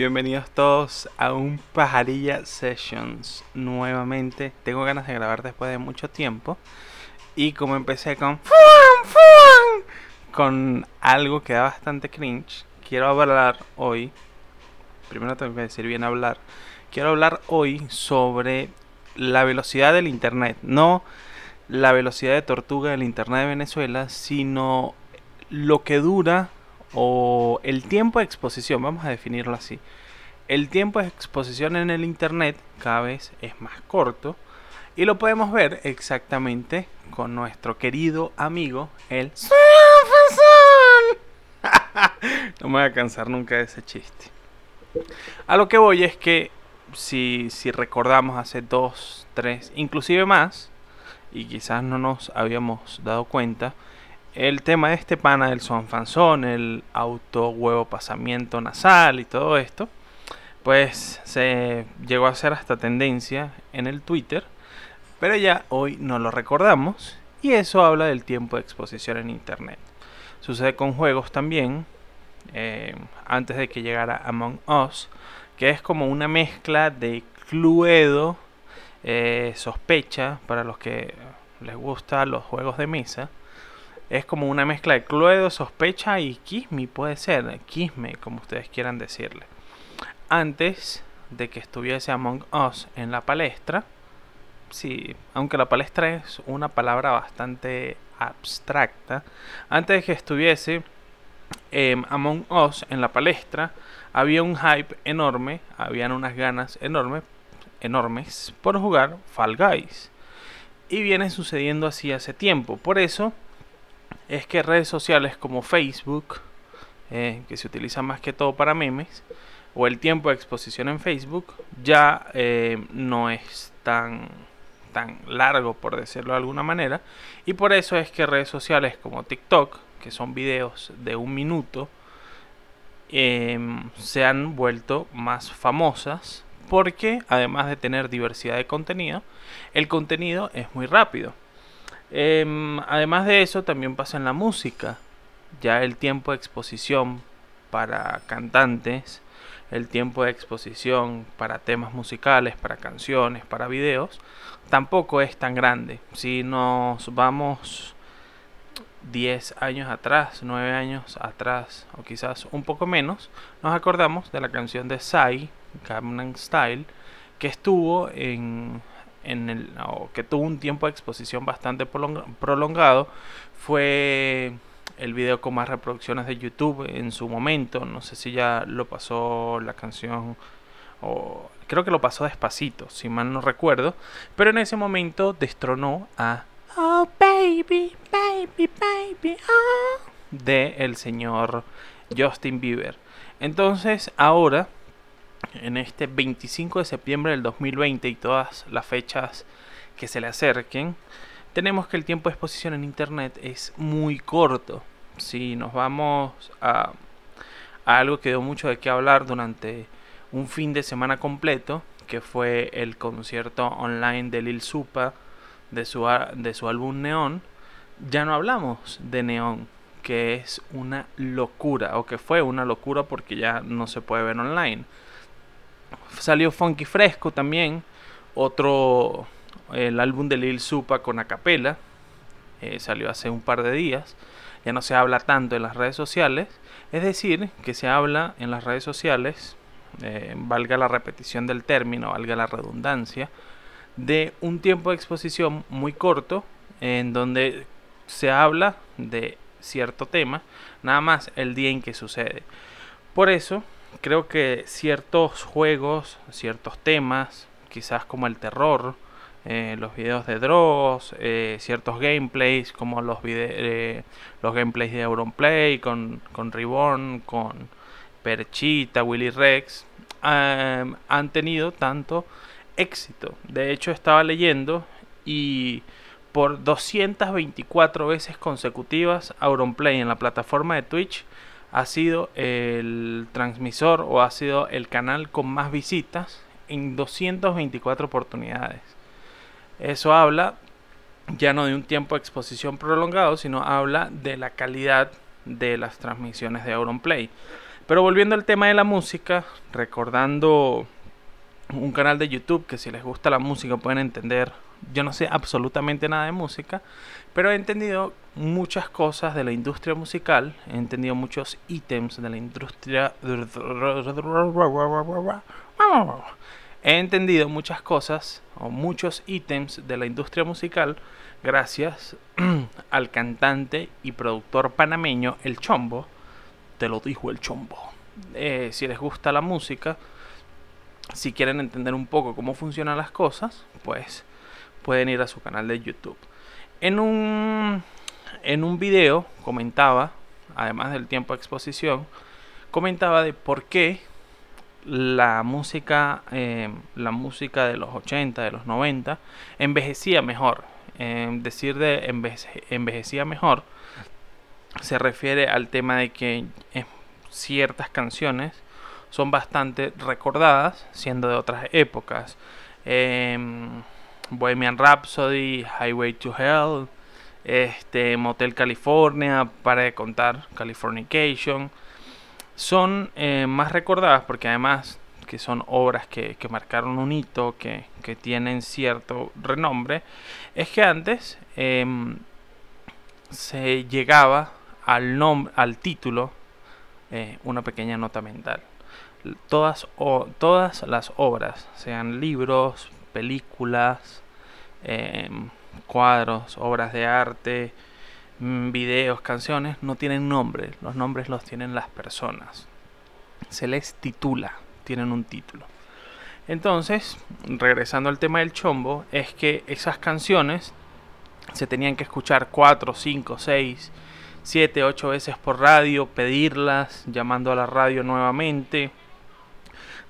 Bienvenidos todos a un Pajarilla Sessions. Nuevamente, tengo ganas de grabar después de mucho tiempo. Y como empecé con con algo que da bastante cringe, quiero hablar hoy. Primero tengo que decir bien hablar. Quiero hablar hoy sobre la velocidad del internet, no la velocidad de tortuga del internet de Venezuela, sino lo que dura o el tiempo de exposición, vamos a definirlo así. El tiempo de exposición en el Internet cada vez es más corto y lo podemos ver exactamente con nuestro querido amigo, el... no me voy a cansar nunca de ese chiste. A lo que voy es que si, si recordamos hace dos, tres, inclusive más, y quizás no nos habíamos dado cuenta, el tema de este pana del sonfanzón, el auto huevo pasamiento nasal y todo esto, pues se llegó a ser hasta tendencia en el Twitter, pero ya hoy no lo recordamos y eso habla del tiempo de exposición en Internet. Sucede con juegos también, eh, antes de que llegara Among Us, que es como una mezcla de Cluedo, eh, sospecha, para los que les gustan los juegos de mesa, es como una mezcla de Cluedo, Sospecha y Kisme, puede ser, Kisme, como ustedes quieran decirle. Antes de que estuviese Among Us en la palestra, sí, aunque la palestra es una palabra bastante abstracta, antes de que estuviese em, Among Us en la palestra, había un hype enorme, habían unas ganas enormes, enormes por jugar Fall Guys. Y viene sucediendo así hace tiempo. Por eso es que redes sociales como Facebook, eh, que se utilizan más que todo para memes, o el tiempo de exposición en Facebook, ya eh, no es tan, tan largo, por decirlo de alguna manera. Y por eso es que redes sociales como TikTok, que son videos de un minuto, em, se han vuelto más famosas porque además de tener diversidad de contenido, el contenido es muy rápido. Em, además de eso, también pasa en la música. Ya el tiempo de exposición para cantantes, el tiempo de exposición para temas musicales, para canciones, para videos, tampoco es tan grande. Si nos vamos 10 años atrás, 9 años atrás, o quizás un poco menos, nos acordamos de la canción de Psy, Gangnam Style, que estuvo en en el, que tuvo un tiempo de exposición bastante prolongado fue el video con más reproducciones de YouTube en su momento. No sé si ya lo pasó la canción o creo que lo pasó despacito, si mal no recuerdo. Pero en ese momento destronó a Oh baby, baby, baby, oh, de el señor Justin Bieber. Entonces ahora en este 25 de septiembre del 2020 y todas las fechas que se le acerquen, tenemos que el tiempo de exposición en Internet es muy corto. Si nos vamos a, algo que dio mucho de qué hablar durante un fin de semana completo, que fue el concierto online de Lil Supa de su, de su álbum Neon, ya no hablamos de Neon, que es una locura, o que fue una locura porque ya no se puede ver online. Salió Funky Fresco también, otro, el álbum de Lil Supa con acapela, eh, salió hace un par de días. Ya no se habla tanto en las redes sociales, es decir, que se habla en las redes sociales, eh, valga la repetición del término, valga la redundancia, de un tiempo de exposición muy corto en donde se habla de cierto tema, nada más el día en que sucede. Por eso creo que ciertos juegos, ciertos temas, quizás como el terror, eh, los videos de Dross, eh, ciertos gameplays como los, eh, los gameplays de Auronplay con, con Reborn, con Perchita, Willy Rex, han tenido tanto éxito. De hecho, estaba leyendo y por 224 veces consecutivas Auronplay en la plataforma de Twitch ha sido el transmisor o ha sido el canal con más visitas en 224 oportunidades. Eso habla ya no de un tiempo de exposición prolongado, sino habla de la calidad de las transmisiones de Auronplay. Pero volviendo al tema de la música, recordando un canal de YouTube que si les gusta la música pueden entender. Yo no sé absolutamente nada de música, pero he entendido muchas cosas de la industria musical, he entendido muchos ítems de la industria... He entendido muchas cosas o muchos ítems de la industria musical gracias al cantante y productor panameño El Chombo. Te lo dijo El Chombo. Eh, si les gusta la música, si quieren entender un poco cómo funcionan las cosas, pues pueden ir a su canal de YouTube. En un, en un video comentaba, además del tiempo de exposición, comentaba de por qué la música, eh, la música de los 80, de los 90, envejecía mejor. decir de envejecía mejor se refiere al tema de que eh, ciertas canciones son bastante recordadas, siendo de otras épocas. Em, Bohemian Rhapsody, Highway to Hell, este, Motel California, para de contar, Californication, son eh, más recordadas porque además que son obras que, marcaron un hito, que, tienen cierto renombre, es que antes em, se llegaba al, al título eh, una pequeña nota mental. Todas, o, todas las obras, sean libros, películas, em, cuadros, obras de arte, mm, videos, canciones, no tienen nombre, los nombres los tienen las personas. Se les titula, tienen un título. Entonces, regresando al tema del chombo, es que esas canciones se tenían que escuchar 4, 5, 6, 7, 8 veces por radio, pedirlas, llamando a la radio nuevamente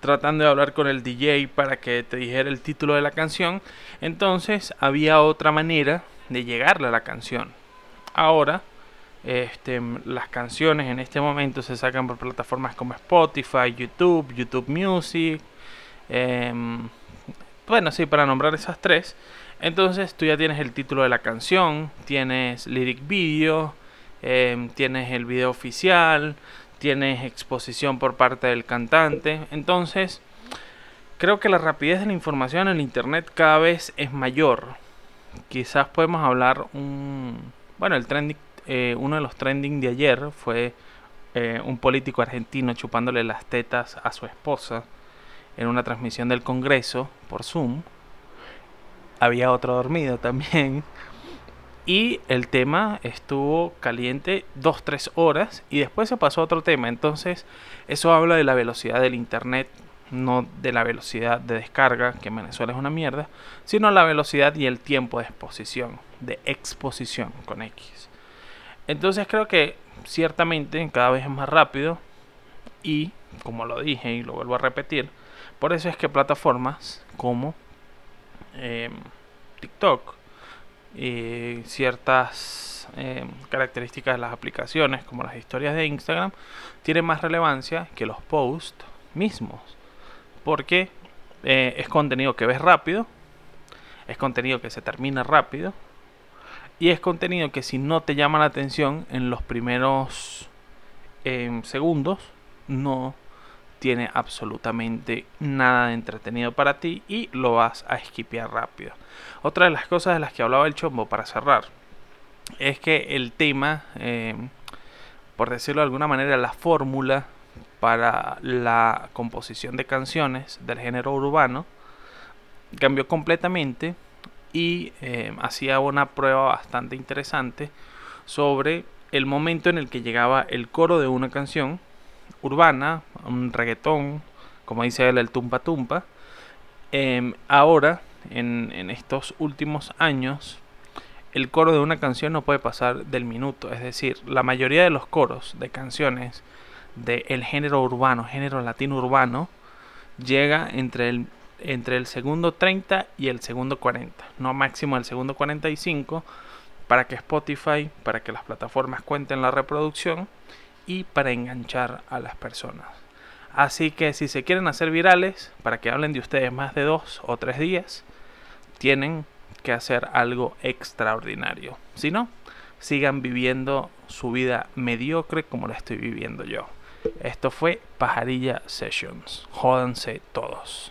tratando de hablar con el DJ para que te dijera el título de la canción. Entonces había otra manera de llegarle a la canción. Ahora, este, las canciones en este momento se sacan por plataformas como Spotify, YouTube, YouTube Music. Em, bueno, sí, para nombrar esas tres. Entonces tú ya tienes el título de la canción, tienes lyric video, em, tienes el video oficial, tienes exposición por parte del cantante. Entonces, creo que la rapidez de la información en el internet cada vez es mayor. Quizás podemos hablar un bueno, el trending eh, uno de los trending de ayer fue eh, un político argentino chupándole las tetas a su esposa en una transmisión del Congreso por Zoom. Había otro dormido también. Y el tema estuvo caliente 2-3 horas y después se pasó a otro tema. Entonces eso habla de la velocidad del Internet, no de la velocidad de descarga, que en Venezuela es una mierda, sino la velocidad y el tiempo de exposición, de exposición con X. Entonces creo que ciertamente cada vez es más rápido y, como lo dije y lo vuelvo a repetir, por eso es que plataformas como eh, TikTok, y ciertas eh, características de las aplicaciones, como las historias de Instagram, tienen más relevancia que los posts mismos. Porque eh, es contenido que ves rápido, es contenido que se termina rápido, y es contenido que si no te llama la atención en los primeros eh, segundos, no tiene absolutamente nada de entretenido para ti y lo vas a esquipear rápido. Otra de las cosas de las que hablaba el chombo para cerrar es que el tema, eh, por decirlo de alguna manera, la fórmula para la composición de canciones del género urbano cambió completamente y eh, hacía una prueba bastante interesante sobre el momento en el que llegaba el coro de una canción urbana, un reggaetón, como dice él, el tumpa tumpa. Em, ahora, en, estos últimos años, el coro de una canción no puede pasar del minuto. Es decir, la mayoría de los coros de canciones del género urbano, género latino urbano, llega entre el, entre el segundo 30 y el segundo 40. No máximo el segundo 45 para que Spotify, para que las plataformas cuenten la reproducción y para enganchar a las personas. Así que si se quieren hacer virales, para que hablen de ustedes más de dos o tres días, tienen que hacer algo extraordinario. Si no, sigan viviendo su vida mediocre como la estoy viviendo yo. Esto fue Pajarilla Sessions. Jódanse todos.